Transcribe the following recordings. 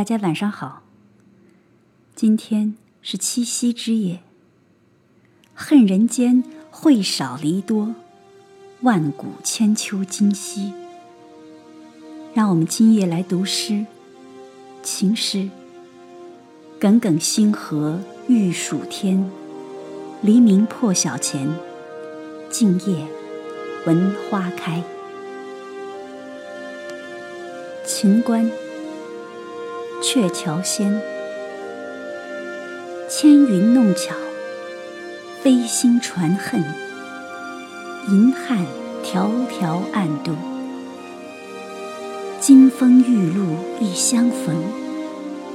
大家晚上好。今天是七夕之夜，恨人间会少离多，万古千秋今夕。让我们今夜来读诗，情诗。耿耿星河欲曙天，黎明破晓前，静夜闻花开。秦观。鹊桥仙，纤云弄巧，飞星传恨，银汉迢迢暗度。金风玉露一相逢，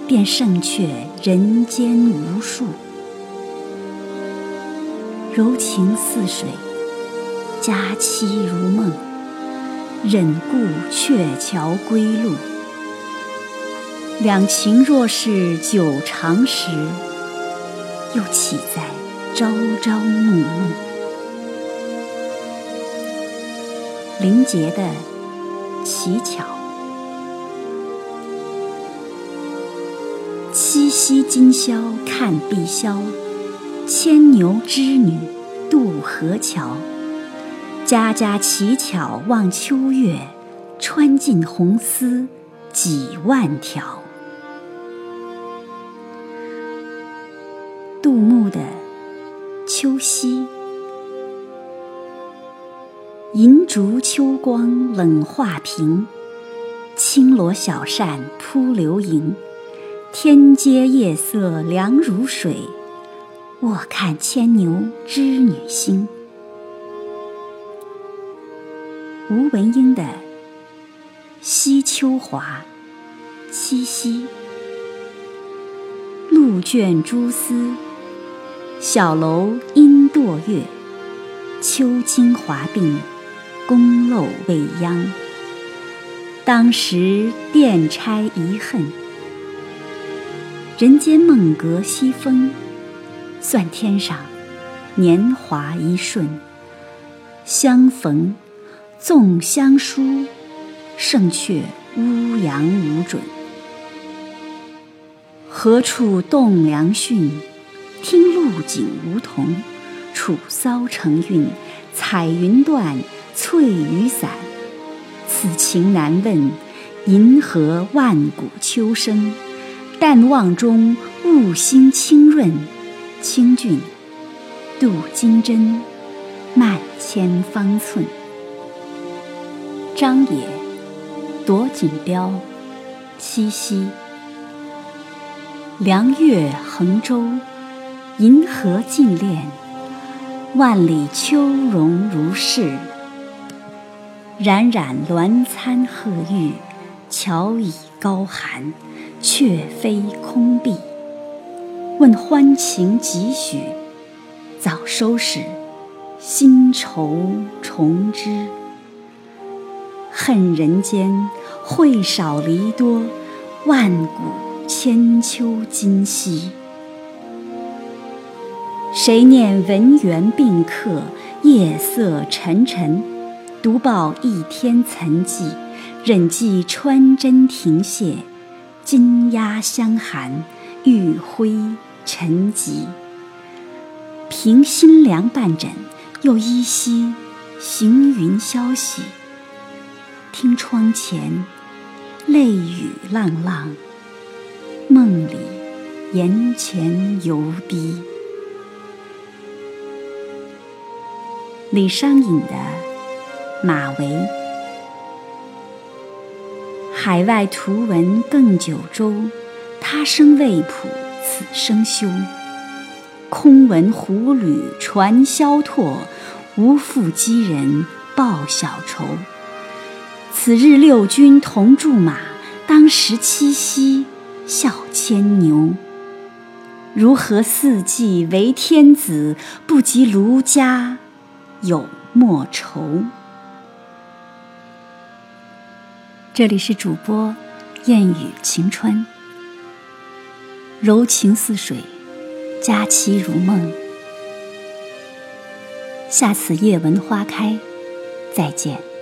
便胜却人间无数。柔情似水，佳期如梦，忍顾鹊桥归路。两情若是久长时，又岂在朝朝暮暮？林杰的乞巧，七夕今宵看碧霄，牵牛织女渡河桥。家家乞巧望秋月，穿尽红丝几万条。杜牧的《秋夕》：银烛秋光冷画屏，轻罗小扇扑流萤。天阶夜色凉如水，卧看牵牛织女星。吴文英的《惜秋华》：七夕，露卷蛛丝。小楼应堕月，秋金华鬓，宫漏未央。当时殿钗遗恨，人间梦隔西风。算天上年华一瞬，相逢纵相书，胜却乌阳无准。何处栋梁讯？听露井梧桐，楚骚成韵，彩云断，翠雨散。此情难问，银河万古秋声。淡望中，雾心清润，清俊镀金针，漫千方寸。张也，夺锦标，七夕。凉月横舟。银河尽恋，万里秋容如是。冉冉鸾餐鹤浴，桥已高寒，却非空碧。问欢情几许？早收拾，新愁重织。恨人间会少离多，万古千秋今夕。谁念文园宾客，夜色沉沉，独抱一天岑寂，忍记穿针停谢，金鸦相寒，玉辉沉寂。凭心凉半枕，又依稀行云消息。听窗前泪雨浪浪，梦里檐前犹滴。李商隐的《马嵬》：海外图闻更九州，他生未卜，此生休。空闻虎旅传萧拓，无复击人报小仇。此日六军同驻马，当时七夕笑牵牛。如何四季为天子，不及卢家。有莫愁。这里是主播燕雨晴川，柔情似水，佳期如梦。下次夜闻花开，再见。